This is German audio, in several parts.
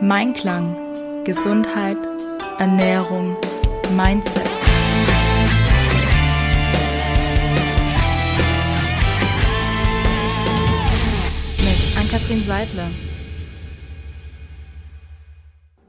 Mein Klang. Gesundheit, Ernährung, Mindset. Mit Ann-Kathrin Seidler.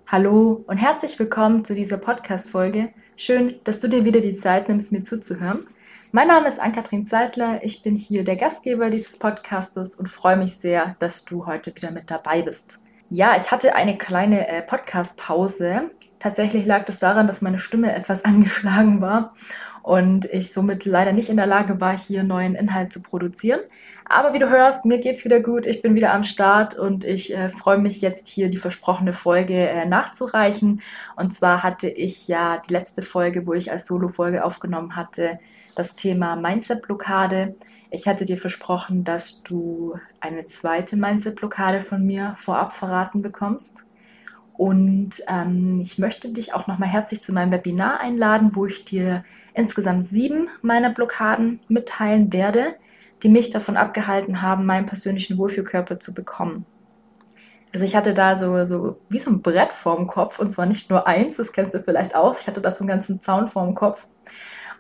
Hallo und herzlich willkommen zu dieser Podcast-Folge. Schön, dass du dir wieder die Zeit nimmst, mir zuzuhören. Mein Name ist Ann-Kathrin Zeitler. Ich bin hier der Gastgeber dieses Podcastes und freue mich sehr, dass du heute wieder mit dabei bist. Ja, ich hatte eine kleine äh, Podcast-Pause. Tatsächlich lag das daran, dass meine Stimme etwas angeschlagen war und ich somit leider nicht in der Lage war, hier neuen Inhalt zu produzieren. Aber wie du hörst, mir geht's wieder gut. Ich bin wieder am Start und ich äh, freue mich jetzt hier die versprochene Folge äh, nachzureichen. Und zwar hatte ich ja die letzte Folge, wo ich als Solo-Folge aufgenommen hatte, das Thema Mindset-Blockade. Ich hatte dir versprochen, dass du eine zweite Mindset-Blockade von mir vorab verraten bekommst. Und ähm, ich möchte dich auch nochmal herzlich zu meinem Webinar einladen, wo ich dir insgesamt sieben meiner Blockaden mitteilen werde, die mich davon abgehalten haben, meinen persönlichen Wohlfühlkörper zu bekommen. Also ich hatte da so, so wie so ein Brett vorm Kopf und zwar nicht nur eins, das kennst du vielleicht auch. Ich hatte da so einen ganzen Zaun vorm Kopf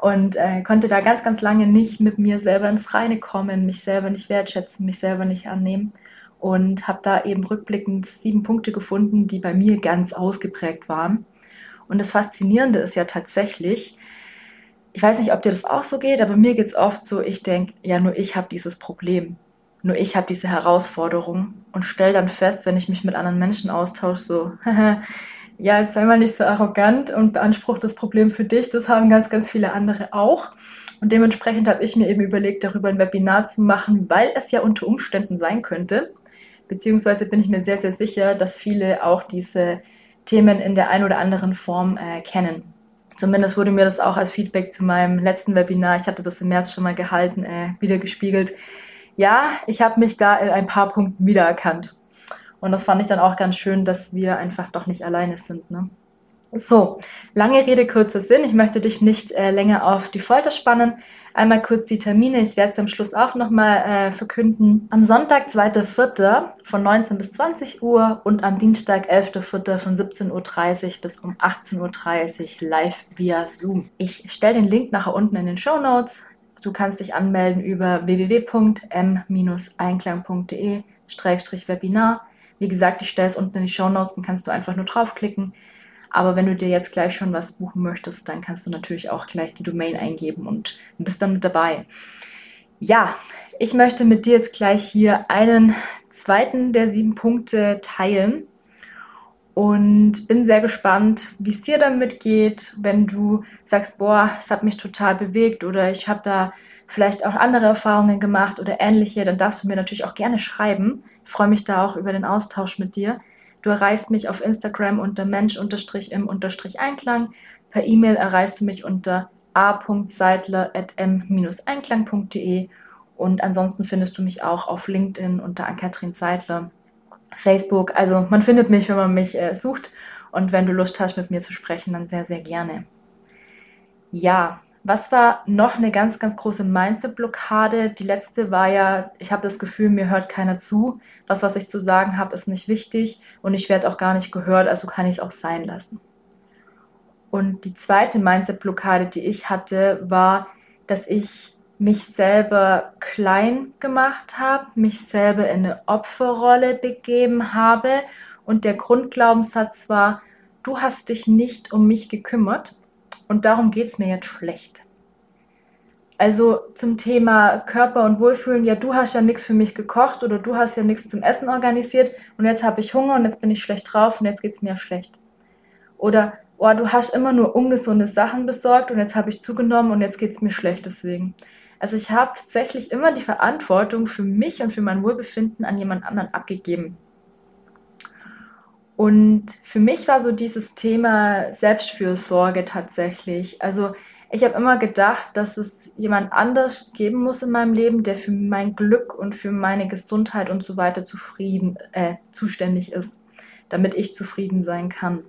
und äh, konnte da ganz, ganz lange nicht mit mir selber ins Reine kommen, mich selber nicht wertschätzen, mich selber nicht annehmen und habe da eben rückblickend sieben Punkte gefunden, die bei mir ganz ausgeprägt waren. Und das Faszinierende ist ja tatsächlich, ich weiß nicht, ob dir das auch so geht, aber mir geht es oft so, ich denke, ja, nur ich habe dieses Problem. Nur ich habe diese Herausforderung und stelle dann fest, wenn ich mich mit anderen Menschen austausche, so, ja, jetzt sei mal nicht so arrogant und beansprucht das Problem für dich. Das haben ganz, ganz viele andere auch. Und dementsprechend habe ich mir eben überlegt, darüber ein Webinar zu machen, weil es ja unter Umständen sein könnte. Beziehungsweise bin ich mir sehr, sehr sicher, dass viele auch diese Themen in der einen oder anderen Form äh, kennen. Zumindest wurde mir das auch als Feedback zu meinem letzten Webinar, ich hatte das im März schon mal gehalten, äh, wieder gespiegelt. Ja, ich habe mich da in ein paar Punkten wiedererkannt. Und das fand ich dann auch ganz schön, dass wir einfach doch nicht alleine sind. Ne? So, lange Rede, kurzer Sinn. Ich möchte dich nicht äh, länger auf die Folter spannen. Einmal kurz die Termine. Ich werde es am Schluss auch nochmal äh, verkünden. Am Sonntag, 2.4. von 19 bis 20 Uhr und am Dienstag, 11.4. von 17.30 Uhr bis um 18.30 Uhr live via Zoom. Ich stelle den Link nachher unten in den Show Notes. Du kannst dich anmelden über www.m-einklang.de-webinar. Wie gesagt, ich stelle es unten in die Show Notes, dann kannst du einfach nur draufklicken. Aber wenn du dir jetzt gleich schon was buchen möchtest, dann kannst du natürlich auch gleich die Domain eingeben und bist dann mit dabei. Ja, ich möchte mit dir jetzt gleich hier einen zweiten der sieben Punkte teilen und bin sehr gespannt, wie es dir damit geht, wenn du sagst, boah, es hat mich total bewegt oder ich habe da vielleicht auch andere Erfahrungen gemacht oder ähnliche, dann darfst du mir natürlich auch gerne schreiben. Ich freue mich da auch über den Austausch mit dir. Du erreichst mich auf Instagram unter mensch-im-einklang. Per E-Mail erreichst du mich unter a.seidler.m-einklang.de und ansonsten findest du mich auch auf LinkedIn unter Ann-Kathrin Seidler, Facebook. Also man findet mich, wenn man mich äh, sucht und wenn du Lust hast, mit mir zu sprechen, dann sehr, sehr gerne. Ja, was war noch eine ganz, ganz große Mindset-Blockade? Die letzte war ja, ich habe das Gefühl, mir hört keiner zu. Das, was ich zu sagen habe, ist nicht wichtig und ich werde auch gar nicht gehört, also kann ich es auch sein lassen. Und die zweite Mindset-Blockade, die ich hatte, war, dass ich mich selber klein gemacht habe, mich selber in eine Opferrolle begeben habe und der Grundglaubenssatz war, du hast dich nicht um mich gekümmert und darum geht es mir jetzt schlecht. Also zum Thema Körper und Wohlfühlen, ja, du hast ja nichts für mich gekocht oder du hast ja nichts zum Essen organisiert und jetzt habe ich Hunger und jetzt bin ich schlecht drauf und jetzt geht es mir schlecht. Oder, oh, du hast immer nur ungesunde Sachen besorgt und jetzt habe ich zugenommen und jetzt geht es mir schlecht deswegen. Also ich habe tatsächlich immer die Verantwortung für mich und für mein Wohlbefinden an jemand anderen abgegeben. Und für mich war so dieses Thema Selbstfürsorge tatsächlich. Also ich habe immer gedacht, dass es jemand anders geben muss in meinem Leben, der für mein Glück und für meine Gesundheit und so weiter zufrieden, äh, zuständig ist, damit ich zufrieden sein kann.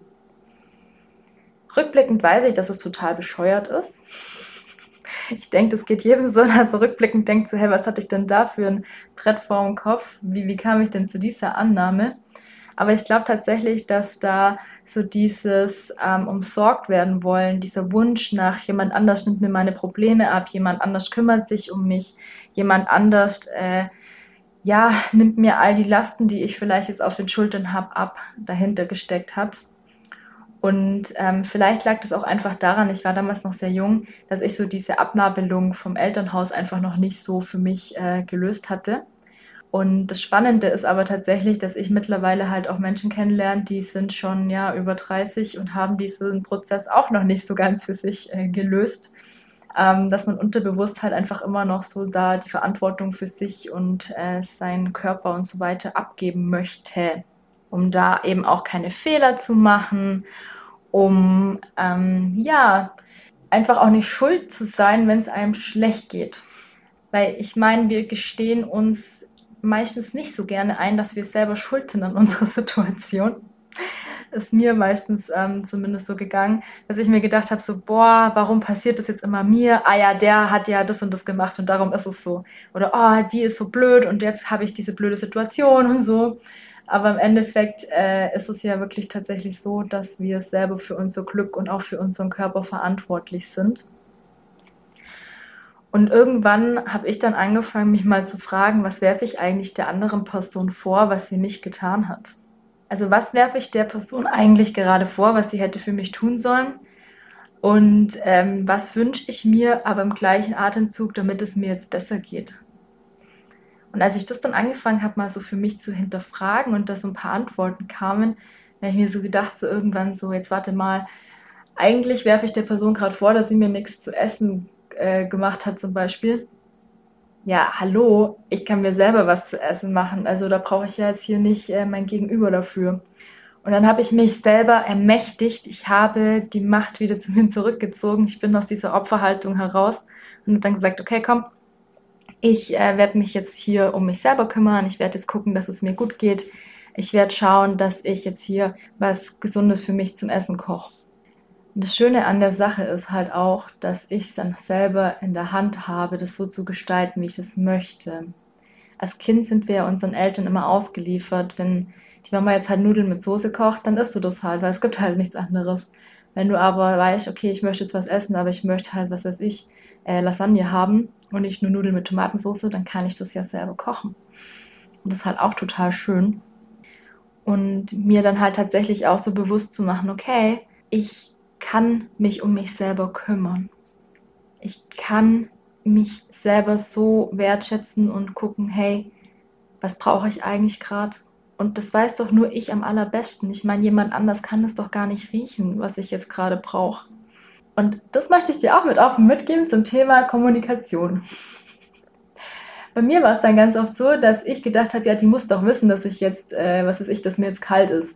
Rückblickend weiß ich, dass es total bescheuert ist. Ich denke, das geht jedem so, dass er rückblickend denkt, so, hey, was hatte ich denn da für ein Brett vor dem Kopf? Wie, wie kam ich denn zu dieser Annahme? Aber ich glaube tatsächlich, dass da so dieses ähm, umsorgt werden wollen, dieser Wunsch nach jemand anders nimmt mir meine Probleme ab, jemand anders kümmert sich um mich, jemand anders äh, ja nimmt mir all die Lasten, die ich vielleicht jetzt auf den Schultern habe, ab, dahinter gesteckt hat. Und ähm, vielleicht lag das auch einfach daran, ich war damals noch sehr jung, dass ich so diese Abnabelung vom Elternhaus einfach noch nicht so für mich äh, gelöst hatte. Und das Spannende ist aber tatsächlich, dass ich mittlerweile halt auch Menschen kennenlerne, die sind schon ja über 30 und haben diesen Prozess auch noch nicht so ganz für sich äh, gelöst. Ähm, dass man unterbewusst halt einfach immer noch so da die Verantwortung für sich und äh, seinen Körper und so weiter abgeben möchte, um da eben auch keine Fehler zu machen, um ähm, ja einfach auch nicht schuld zu sein, wenn es einem schlecht geht. Weil ich meine, wir gestehen uns meistens nicht so gerne ein, dass wir selber schuld sind an unserer Situation. Ist mir meistens ähm, zumindest so gegangen, dass ich mir gedacht habe, so, boah, warum passiert das jetzt immer mir? Ah ja, der hat ja das und das gemacht und darum ist es so. Oder, oh, die ist so blöd und jetzt habe ich diese blöde Situation und so. Aber im Endeffekt äh, ist es ja wirklich tatsächlich so, dass wir selber für unser Glück und auch für unseren Körper verantwortlich sind. Und irgendwann habe ich dann angefangen, mich mal zu fragen, was werfe ich eigentlich der anderen Person vor, was sie nicht getan hat. Also was werfe ich der Person eigentlich gerade vor, was sie hätte für mich tun sollen? Und ähm, was wünsche ich mir aber im gleichen Atemzug, damit es mir jetzt besser geht? Und als ich das dann angefangen habe, mal so für mich zu hinterfragen und da so ein paar Antworten kamen, habe ich mir so gedacht, so irgendwann so, jetzt warte mal, eigentlich werfe ich der Person gerade vor, dass sie mir nichts zu essen äh, gemacht hat zum Beispiel, ja, hallo, ich kann mir selber was zu essen machen. Also da brauche ich ja jetzt hier nicht äh, mein Gegenüber dafür. Und dann habe ich mich selber ermächtigt. Ich habe die Macht wieder zu mir zurückgezogen. Ich bin aus dieser Opferhaltung heraus und dann gesagt, okay, komm, ich äh, werde mich jetzt hier um mich selber kümmern. Ich werde jetzt gucken, dass es mir gut geht. Ich werde schauen, dass ich jetzt hier was Gesundes für mich zum Essen koche. Das Schöne an der Sache ist halt auch, dass ich es dann selber in der Hand habe, das so zu gestalten, wie ich es möchte. Als Kind sind wir unseren Eltern immer ausgeliefert. Wenn die Mama jetzt halt Nudeln mit Soße kocht, dann isst du das halt, weil es gibt halt nichts anderes. Wenn du aber weißt, okay, ich möchte jetzt was essen, aber ich möchte halt, was weiß ich, äh, Lasagne haben und nicht nur Nudeln mit Tomatensauce, dann kann ich das ja selber kochen. Und das ist halt auch total schön. Und mir dann halt tatsächlich auch so bewusst zu machen, okay, ich kann mich um mich selber kümmern. Ich kann mich selber so wertschätzen und gucken, hey, was brauche ich eigentlich gerade? Und das weiß doch nur ich am allerbesten. Ich meine, jemand anders kann es doch gar nicht riechen, was ich jetzt gerade brauche. Und das möchte ich dir auch mit auf mitgeben zum Thema Kommunikation. Bei mir war es dann ganz oft so, dass ich gedacht habe, ja, die muss doch wissen, dass ich jetzt, äh, was weiß ich, dass mir jetzt kalt ist.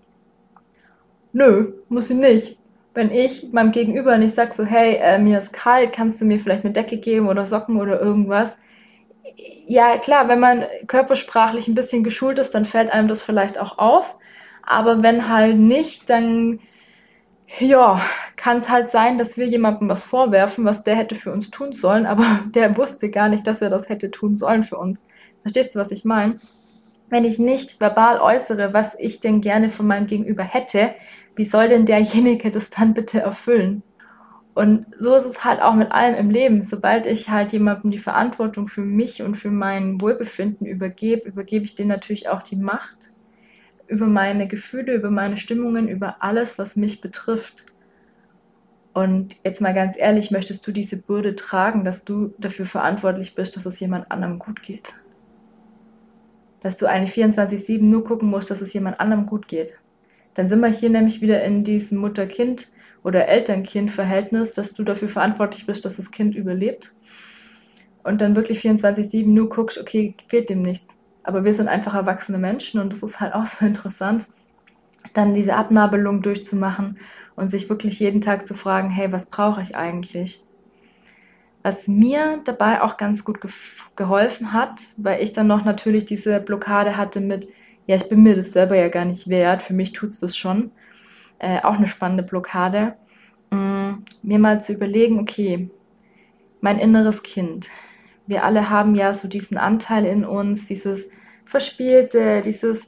Nö, muss sie nicht wenn ich meinem Gegenüber nicht sage, so, hey, äh, mir ist kalt, kannst du mir vielleicht eine Decke geben oder Socken oder irgendwas? Ja, klar, wenn man körpersprachlich ein bisschen geschult ist, dann fällt einem das vielleicht auch auf. Aber wenn halt nicht, dann ja, kann es halt sein, dass wir jemandem was vorwerfen, was der hätte für uns tun sollen, aber der wusste gar nicht, dass er das hätte tun sollen für uns. Verstehst du, was ich meine? Wenn ich nicht verbal äußere, was ich denn gerne von meinem Gegenüber hätte, wie soll denn derjenige das dann bitte erfüllen? Und so ist es halt auch mit allem im Leben. Sobald ich halt jemandem die Verantwortung für mich und für mein Wohlbefinden übergebe, übergebe ich denen natürlich auch die Macht über meine Gefühle, über meine Stimmungen, über alles, was mich betrifft. Und jetzt mal ganz ehrlich, möchtest du diese Bürde tragen, dass du dafür verantwortlich bist, dass es jemand anderem gut geht? Dass du eigentlich 24-7 nur gucken musst, dass es jemand anderem gut geht? Dann sind wir hier nämlich wieder in diesem Mutter-Kind- oder Eltern-Kind-Verhältnis, dass du dafür verantwortlich bist, dass das Kind überlebt. Und dann wirklich 24-7 nur guckst, okay, fehlt dem nichts. Aber wir sind einfach erwachsene Menschen und das ist halt auch so interessant, dann diese Abnabelung durchzumachen und sich wirklich jeden Tag zu fragen, hey, was brauche ich eigentlich? Was mir dabei auch ganz gut ge geholfen hat, weil ich dann noch natürlich diese Blockade hatte mit, ja, ich bin mir das selber ja gar nicht wert, für mich tut es das schon. Äh, auch eine spannende Blockade. Mm, mir mal zu überlegen, okay, mein inneres Kind. Wir alle haben ja so diesen Anteil in uns, dieses Verspielte, dieses,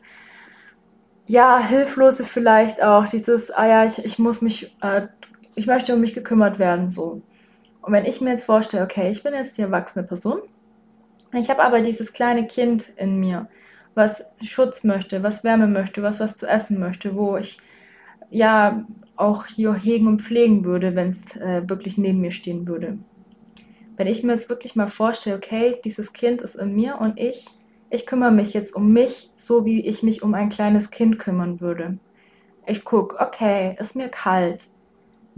ja, Hilflose vielleicht auch, dieses, ah ja, ich, ich muss mich, äh, ich möchte um mich gekümmert werden, so. Und wenn ich mir jetzt vorstelle, okay, ich bin jetzt die erwachsene Person, ich habe aber dieses kleine Kind in mir, was Schutz möchte, was Wärme möchte, was was zu essen möchte, wo ich ja auch hier hegen und pflegen würde, wenn es äh, wirklich neben mir stehen würde. Wenn ich mir jetzt wirklich mal vorstelle, okay, dieses Kind ist in mir und ich ich kümmere mich jetzt um mich, so wie ich mich um ein kleines Kind kümmern würde. Ich gucke, okay, ist mir kalt.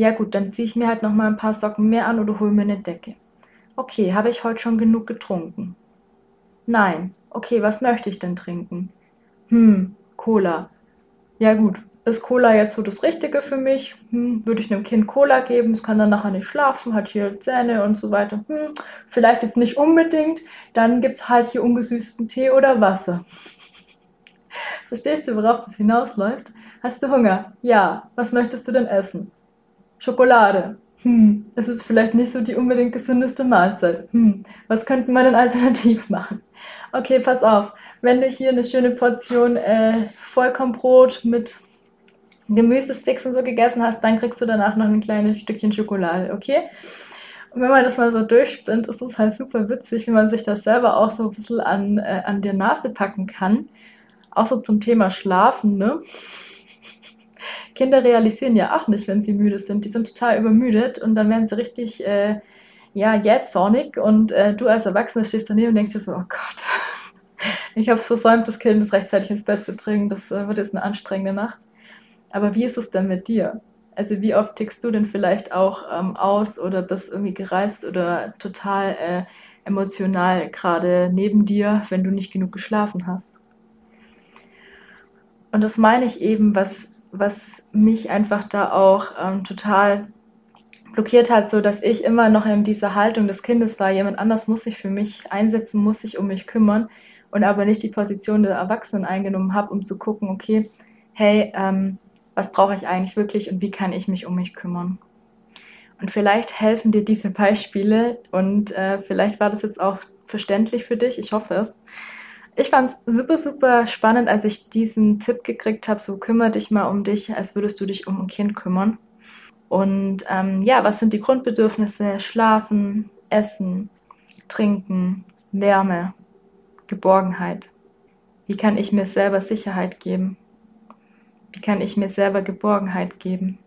Ja gut, dann ziehe ich mir halt noch mal ein paar Socken mehr an oder hole mir eine Decke. Okay, habe ich heute schon genug getrunken? Nein. Okay, was möchte ich denn trinken? Hm, Cola. Ja gut, ist Cola jetzt so das Richtige für mich? Hm, würde ich einem Kind Cola geben, es kann dann nachher nicht schlafen, hat hier Zähne und so weiter. Hm, vielleicht ist nicht unbedingt, dann gibt es halt hier ungesüßten Tee oder Wasser. Verstehst du, worauf das hinausläuft? Hast du Hunger? Ja. Was möchtest du denn essen? Schokolade. Hm, es ist vielleicht nicht so die unbedingt gesündeste Mahlzeit. Hm, was könnten wir denn alternativ machen? Okay, pass auf. Wenn du hier eine schöne Portion äh, Vollkornbrot mit Gemüsesticks und so gegessen hast, dann kriegst du danach noch ein kleines Stückchen Schokolade, okay? Und wenn man das mal so durchspinnt, ist es halt super witzig, wie man sich das selber auch so ein bisschen an, äh, an der Nase packen kann. Auch so zum Thema Schlafen, ne? Kinder realisieren ja auch nicht, wenn sie müde sind. Die sind total übermüdet und dann werden sie richtig, äh, ja, jähzornig und äh, du als Erwachsener stehst daneben und denkst dir so, oh Gott, ich habe es versäumt, das Kind rechtzeitig ins Bett zu bringen. Das äh, wird jetzt eine anstrengende Nacht. Aber wie ist es denn mit dir? Also wie oft tickst du denn vielleicht auch ähm, aus oder bist irgendwie gereizt oder total äh, emotional gerade neben dir, wenn du nicht genug geschlafen hast? Und das meine ich eben, was, was mich einfach da auch ähm, total blockiert hat, so dass ich immer noch in dieser Haltung des Kindes war, jemand anders muss sich für mich einsetzen, muss sich um mich kümmern und aber nicht die Position der Erwachsenen eingenommen habe, um zu gucken, okay, hey, ähm, was brauche ich eigentlich wirklich und wie kann ich mich um mich kümmern. Und vielleicht helfen dir diese Beispiele und äh, vielleicht war das jetzt auch verständlich für dich, ich hoffe es. Ich fand es super, super spannend, als ich diesen Tipp gekriegt habe, so kümmere dich mal um dich, als würdest du dich um ein Kind kümmern. Und ähm, ja, was sind die Grundbedürfnisse? Schlafen, Essen, Trinken, Wärme, Geborgenheit. Wie kann ich mir selber Sicherheit geben? Wie kann ich mir selber Geborgenheit geben?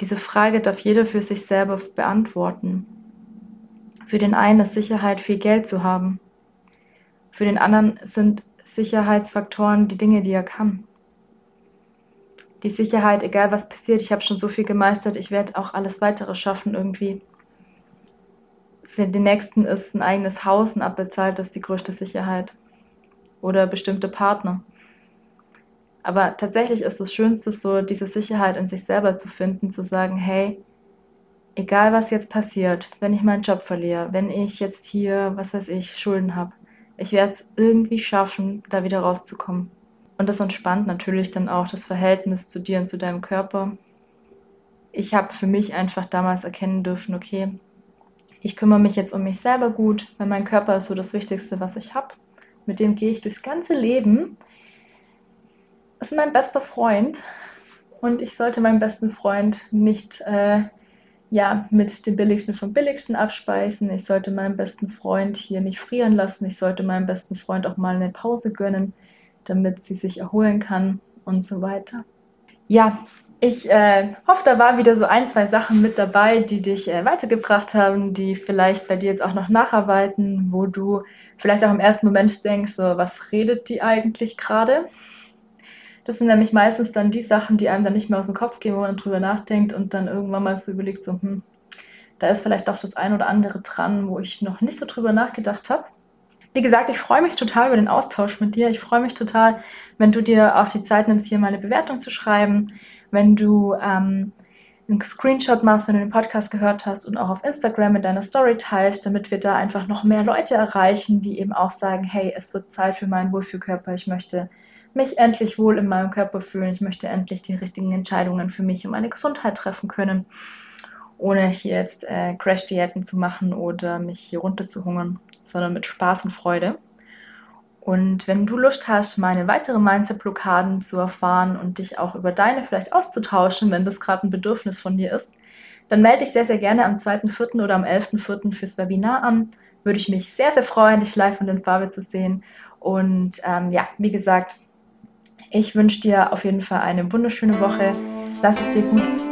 Diese Frage darf jeder für sich selber beantworten. Für den einen ist Sicherheit, viel Geld zu haben. Für den anderen sind Sicherheitsfaktoren die Dinge, die er kann. Die Sicherheit, egal was passiert, ich habe schon so viel gemeistert, ich werde auch alles weitere schaffen irgendwie. Für den nächsten ist ein eigenes Haus, ein abbezahltes, die größte Sicherheit. Oder bestimmte Partner. Aber tatsächlich ist das Schönste so, diese Sicherheit in sich selber zu finden, zu sagen, hey, egal was jetzt passiert, wenn ich meinen Job verliere, wenn ich jetzt hier, was weiß ich, Schulden habe, ich werde es irgendwie schaffen, da wieder rauszukommen. Und das entspannt natürlich dann auch das Verhältnis zu dir und zu deinem Körper. Ich habe für mich einfach damals erkennen dürfen, okay, ich kümmere mich jetzt um mich selber gut, weil mein Körper ist so das Wichtigste, was ich habe. Mit dem gehe ich durchs ganze Leben ist mein bester Freund und ich sollte meinen besten Freund nicht äh, ja, mit dem Billigsten vom Billigsten abspeisen. Ich sollte meinen besten Freund hier nicht frieren lassen. Ich sollte meinem besten Freund auch mal eine Pause gönnen, damit sie sich erholen kann und so weiter. Ja, ich äh, hoffe, da waren wieder so ein, zwei Sachen mit dabei, die dich äh, weitergebracht haben, die vielleicht bei dir jetzt auch noch nacharbeiten, wo du vielleicht auch im ersten Moment denkst, so, was redet die eigentlich gerade? Das sind nämlich meistens dann die Sachen, die einem dann nicht mehr aus dem Kopf gehen, wo man drüber nachdenkt und dann irgendwann mal so überlegt, so, hm, da ist vielleicht doch das ein oder andere dran, wo ich noch nicht so drüber nachgedacht habe. Wie gesagt, ich freue mich total über den Austausch mit dir. Ich freue mich total, wenn du dir auch die Zeit nimmst, hier mal eine Bewertung zu schreiben, wenn du ähm, einen Screenshot machst, wenn du den Podcast gehört hast und auch auf Instagram in deiner Story teilst, damit wir da einfach noch mehr Leute erreichen, die eben auch sagen, hey, es wird Zeit für meinen Wohlfühlkörper. Ich möchte mich endlich wohl in meinem Körper fühlen. Ich möchte endlich die richtigen Entscheidungen für mich und meine Gesundheit treffen können, ohne hier jetzt äh, Crash-Diäten zu machen oder mich hier runter zu hungern, sondern mit Spaß und Freude. Und wenn du Lust hast, meine weiteren Mindset-Blockaden zu erfahren und dich auch über deine vielleicht auszutauschen, wenn das gerade ein Bedürfnis von dir ist, dann melde dich sehr, sehr gerne am 2.4. oder am 11.4. fürs Webinar an. Würde ich mich sehr, sehr freuen, dich live und in Farbe zu sehen. Und ähm, ja, wie gesagt, ich wünsche dir auf jeden Fall eine wunderschöne Woche. Lass es dir gut